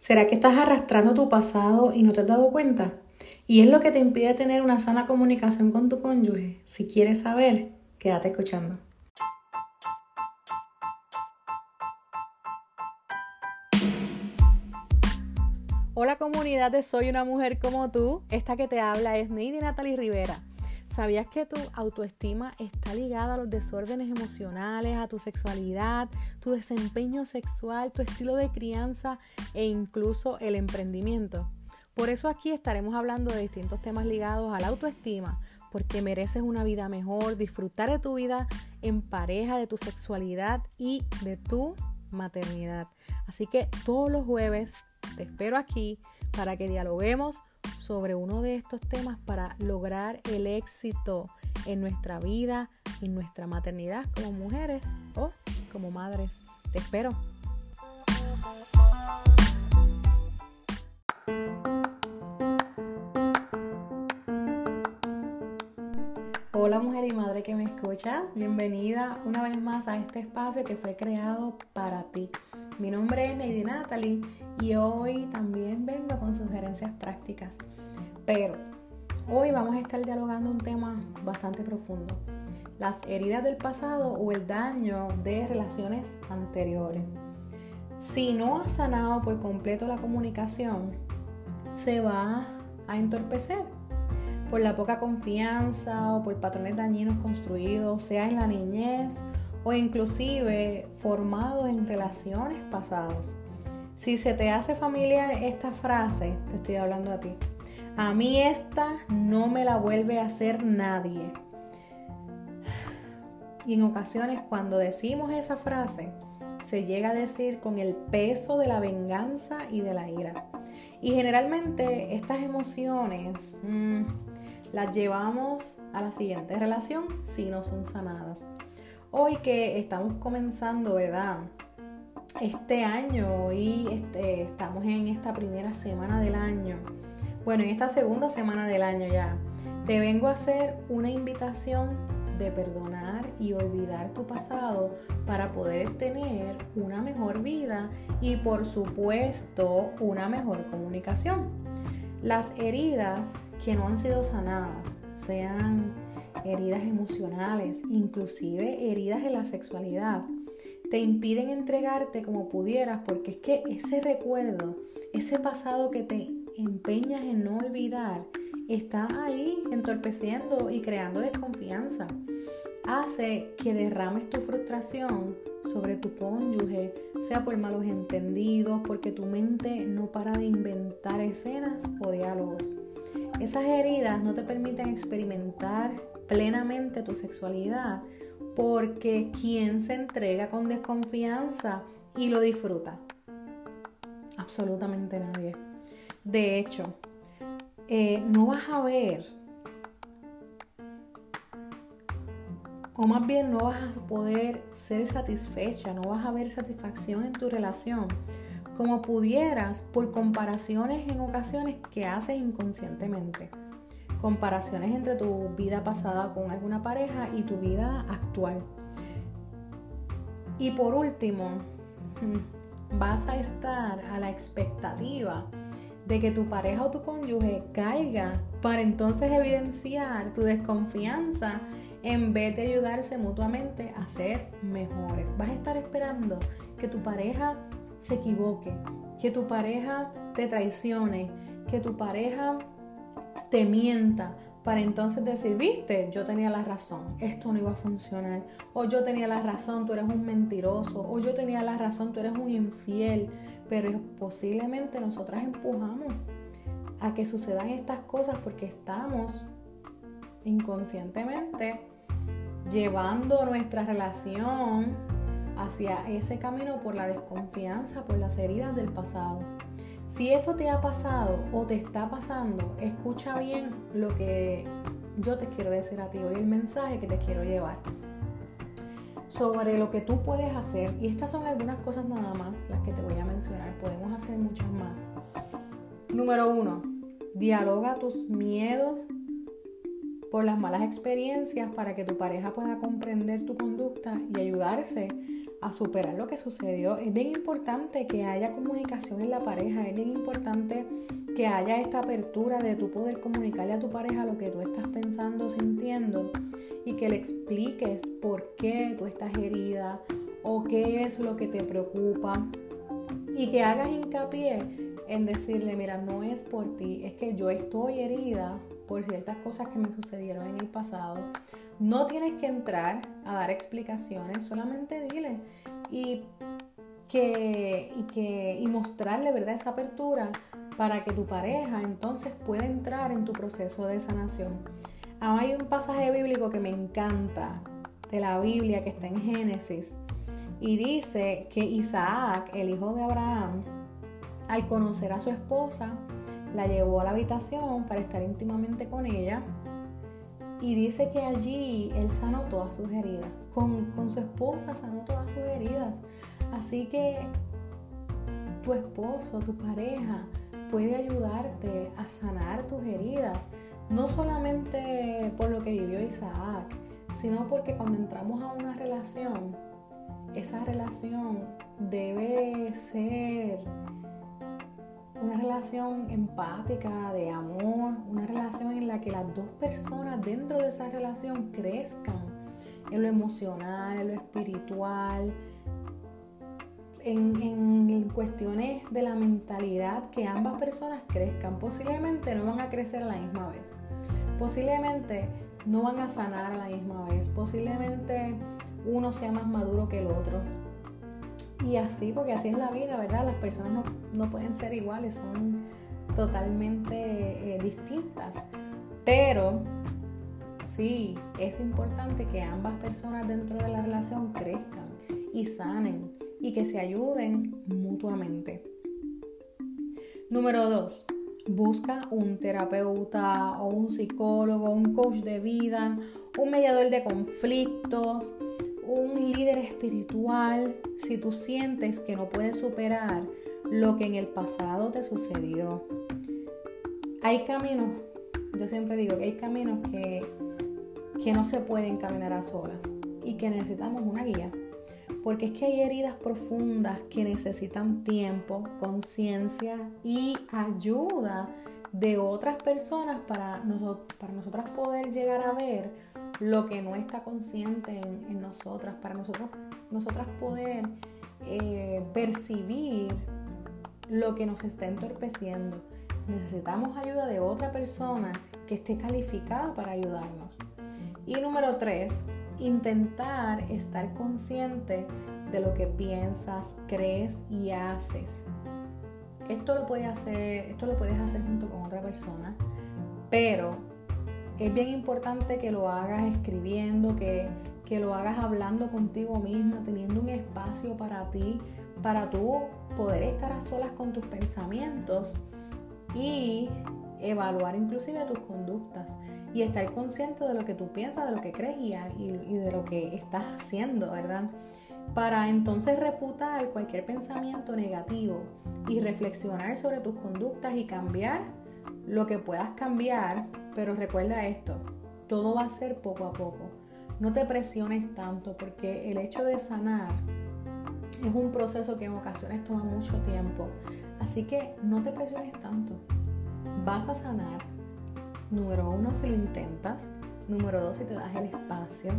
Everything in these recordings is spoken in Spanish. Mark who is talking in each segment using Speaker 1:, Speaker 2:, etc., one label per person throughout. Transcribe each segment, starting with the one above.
Speaker 1: ¿Será que estás arrastrando tu pasado y no te has dado cuenta? Y es lo que te impide tener una sana comunicación con tu cónyuge. Si quieres saber, quédate escuchando. Hola comunidad de Soy una mujer como tú. Esta que te habla es Neidi Natalie Rivera. ¿Sabías que tu autoestima está ligada a los desórdenes emocionales, a tu sexualidad, tu desempeño sexual, tu estilo de crianza e incluso el emprendimiento? Por eso aquí estaremos hablando de distintos temas ligados a la autoestima, porque mereces una vida mejor, disfrutar de tu vida en pareja, de tu sexualidad y de tu maternidad. Así que todos los jueves te espero aquí para que dialoguemos sobre uno de estos temas para lograr el éxito en nuestra vida, en nuestra maternidad como mujeres o como madres. Te espero. Hola mujer y madre que me escucha, bienvenida una vez más a este espacio que fue creado para ti. Mi nombre es Lady Natalie y hoy también vengo con sugerencias prácticas. Pero hoy vamos a estar dialogando un tema bastante profundo. Las heridas del pasado o el daño de relaciones anteriores. Si no has sanado por completo la comunicación, se va a entorpecer por la poca confianza o por patrones dañinos construidos, sea en la niñez o inclusive formados en relaciones pasadas. Si se te hace familiar esta frase, te estoy hablando a ti. A mí esta no me la vuelve a hacer nadie. Y en ocasiones cuando decimos esa frase, se llega a decir con el peso de la venganza y de la ira. Y generalmente estas emociones mmm, las llevamos a la siguiente relación si no son sanadas. Hoy que estamos comenzando, ¿verdad? Este año, y este, estamos en esta primera semana del año. Bueno, en esta segunda semana del año ya, te vengo a hacer una invitación de perdonar y olvidar tu pasado para poder tener una mejor vida y por supuesto una mejor comunicación. Las heridas que no han sido sanadas, sean heridas emocionales, inclusive heridas en la sexualidad, te impiden entregarte como pudieras porque es que ese recuerdo, ese pasado que te empeñas en no olvidar, está ahí entorpeciendo y creando desconfianza. Hace que derrames tu frustración sobre tu cónyuge, sea por malos entendidos, porque tu mente no para de inventar escenas o diálogos. Esas heridas no te permiten experimentar plenamente tu sexualidad porque quien se entrega con desconfianza y lo disfruta? Absolutamente nadie. De hecho, eh, no vas a ver, o más bien no vas a poder ser satisfecha, no vas a ver satisfacción en tu relación como pudieras por comparaciones en ocasiones que haces inconscientemente. Comparaciones entre tu vida pasada con alguna pareja y tu vida actual. Y por último, vas a estar a la expectativa de que tu pareja o tu cónyuge caiga para entonces evidenciar tu desconfianza en vez de ayudarse mutuamente a ser mejores. Vas a estar esperando que tu pareja se equivoque, que tu pareja te traicione, que tu pareja te mienta, para entonces decir, viste, yo tenía la razón, esto no iba a funcionar, o yo tenía la razón, tú eres un mentiroso, o yo tenía la razón, tú eres un infiel, pero posiblemente nosotras empujamos a que sucedan estas cosas porque estamos inconscientemente llevando nuestra relación hacia ese camino por la desconfianza, por las heridas del pasado. Si esto te ha pasado o te está pasando, escucha bien lo que yo te quiero decir a ti hoy, el mensaje que te quiero llevar sobre lo que tú puedes hacer. Y estas son algunas cosas nada más, las que te voy a mencionar. Podemos hacer muchas más. Número uno, dialoga tus miedos por las malas experiencias para que tu pareja pueda comprender tu conducta y ayudarse a superar lo que sucedió. Es bien importante que haya comunicación en la pareja, es bien importante que haya esta apertura de tu poder comunicarle a tu pareja lo que tú estás pensando, sintiendo y que le expliques por qué tú estás herida o qué es lo que te preocupa y que hagas hincapié en decirle, mira, no es por ti, es que yo estoy herida por ciertas cosas que me sucedieron en el pasado. No tienes que entrar a dar explicaciones, solamente dile y que, y que y mostrarle verdad esa apertura para que tu pareja entonces pueda entrar en tu proceso de sanación. hay un pasaje bíblico que me encanta de la Biblia que está en Génesis y dice que Isaac, el hijo de Abraham, al conocer a su esposa, la llevó a la habitación para estar íntimamente con ella y dice que allí él sanó todas sus heridas. Con, con, su esposa sanó todas sus heridas. Así que tu esposo, tu pareja, puede ayudarte a sanar tus heridas. No solamente por lo que vivió Isaac, sino porque cuando entramos a una relación, esa relación debe ser una relación empática, de amor, una relación en la que las dos personas dentro de esa relación crezcan en lo emocional, en lo espiritual, en, en, cuestiones de la mentalidad, que ambas personas crezcan. Posiblemente no van a crecer a la misma vez. Posiblemente no van a sanar a la misma vez. Posiblemente uno sea más maduro que el otro. Y así, porque así es la vida, ¿verdad? Las personas no, pueden ser iguales, son totalmente eh, distintas. Pero sí, es importante que ambas personas dentro de la relación crezcan y sanen y que se ayuden mutuamente. Número dos, busca un terapeuta o un psicólogo, un coach de vida, un mediador de conflictos, un líder espiritual si tú sientes que no puedes superar lo que en el pasado te sucedió. Hay caminos, yo siempre digo que hay caminos que, que no se pueden caminar a solas y que necesitamos una guía. Porque es que hay heridas profundas que necesitan tiempo, conciencia y ayuda de otras personas para, para nosotras poder llegar a ver lo que no está consciente en, nosotras, para nosotros, nosotras poder eh, percibir lo que nos está entorpeciendo. Necesitamos ayuda de otra persona que esté calificada para ayudarnos. Y número tres, intentar estar consciente de lo que piensas, crees y haces. Esto lo hacer, esto lo puedes hacer junto con otra persona, pero es bien importante que lo hagas escribiendo, que, lo hagas hablando contigo misma, teniendo un espacio para ti, para tú poder estar a solas con tus pensamientos y evaluar inclusive tus conductas y estar consciente de lo que tú piensas, de lo que crees y, y de lo que estás haciendo, ¿verdad? Para entonces refutar cualquier pensamiento negativo y reflexionar sobre tus conductas y cambiar lo que puedas cambiar, pero recuerda esto, todo va a ser poco a poco. No te presiones tanto porque el hecho de sanar es un proceso que en ocasiones toma mucho tiempo. Así que no te presiones tanto. Vas a sanar. Número uno, si lo intentas. Número dos, si te das el espacio.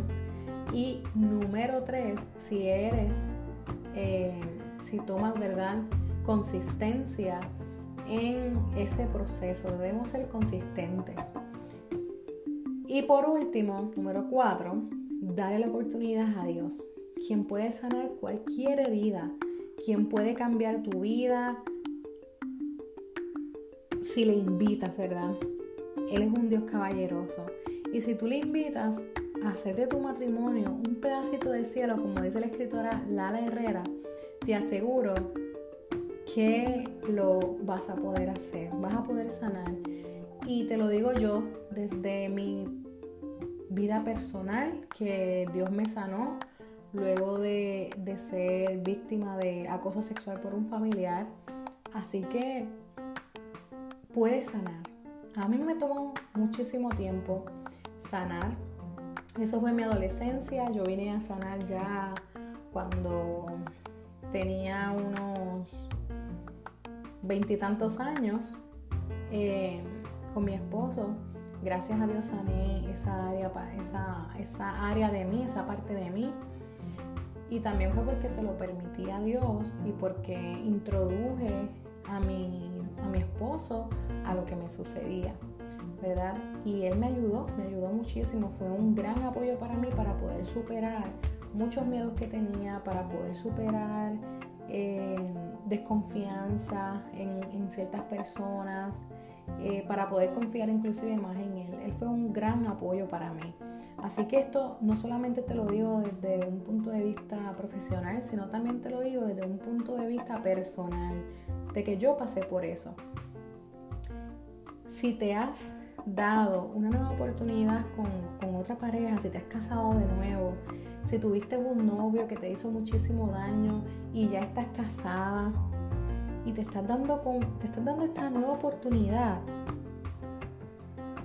Speaker 1: Y número tres, si eres, eh, si tomas, ¿verdad? Consistencia en ese proceso, debemos ser consistentes. Y por último, número cuatro, dale la oportunidad a Dios, quien puede sanar cualquier herida, quien puede cambiar tu vida si le invitas, ¿verdad? Él es un Dios caballeroso. Y si tú le invitas a hacer de tu matrimonio un pedacito de cielo, como dice la escritora Lala Herrera, te aseguro que lo vas a poder hacer, vas a poder sanar. Y te lo digo yo desde mi vida personal, que Dios me sanó luego de, ser víctima de acoso sexual por un familiar. Así que puedes sanar. A mí me tomó muchísimo tiempo sanar. Eso fue mi adolescencia. Yo vine a sanar ya cuando tenía unos veintitantos años eh, con mi esposo. Gracias a Dios sané esa área, esa, esa área de mí, esa parte de mí. Y también fue porque se lo permití a Dios y porque introduje a mi, a mi esposo a lo que me sucedía. ¿verdad? Y él me ayudó, me ayudó muchísimo, fue un gran apoyo para mí para poder superar muchos miedos que tenía, para poder superar eh, desconfianza en, ciertas personas, eh, para poder confiar inclusive más en él. Él fue un gran apoyo para mí. Así que esto no solamente te lo digo desde un punto de vista profesional, sino también te lo digo desde un punto de vista personal, de que yo pasé por eso. Si te has dado una nueva oportunidad con, con, otra pareja, si te has casado de nuevo, si tuviste un novio que te hizo muchísimo daño y ya estás casada y te estás dando, con, te estás dando esta nueva oportunidad,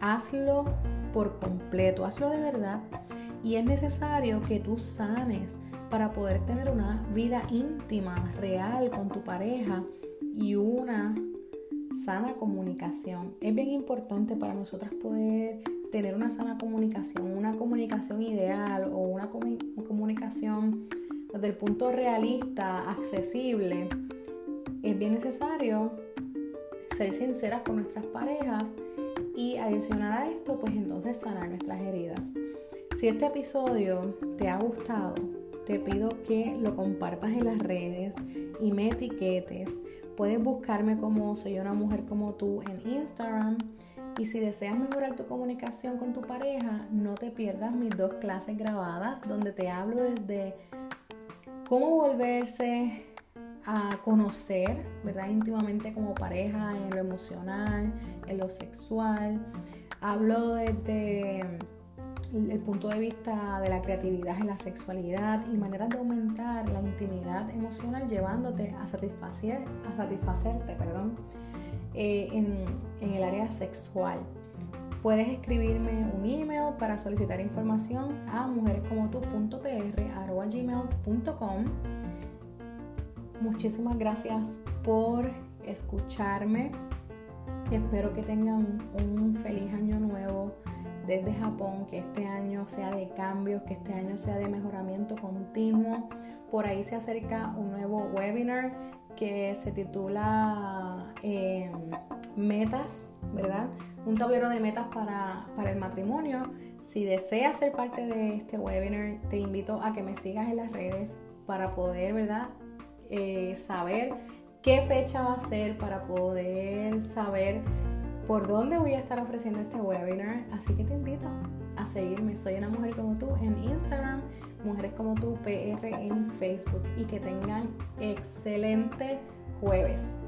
Speaker 1: hazlo por completo, hazlo de verdad. Y es necesario que tú sanes para poder tener una vida íntima, real con tu pareja y una sana comunicación. Es bien importante para nosotras poder tener una sana comunicación, una comunicación ideal o una comunicación desde el punto realista, accesible. Es bien necesario ser sinceras con nuestras parejas y adicionar a esto, pues entonces sanar nuestras heridas. Si este episodio te ha gustado, te pido que lo compartas en las redes y me etiquetes Puedes buscarme como Soy una mujer como tú en Instagram. Y si deseas mejorar tu comunicación con tu pareja, no te pierdas mis dos clases grabadas donde te hablo desde cómo volverse a conocer, ¿verdad? Íntimamente como pareja en lo emocional, en lo sexual. Hablo desde el punto de vista de la creatividad en la sexualidad y maneras de aumentar la intimidad emocional llevándote a, satisfacer, a satisfacerte perdón, eh, en, el área sexual. Puedes escribirme un email para solicitar información a mujerescomotu.pr.gmail.com Muchísimas gracias por escucharme y espero que tengan un feliz año nuevo desde Japón, que este año sea de cambios, que este año sea de mejoramiento continuo. Por ahí se acerca un nuevo webinar que se titula em, Metas, ¿verdad? Un tablero de metas para, el matrimonio. Si deseas ser parte de este webinar, te invito a que me sigas en las redes para poder, ¿verdad? Eh, saber qué fecha va a ser, para poder saber por dónde voy a estar ofreciendo este webinar. Así que te invito a seguirme. Soy una mujer como tú en Instagram, mujeres como tú PR en Facebook. Y que tengan excelente jueves.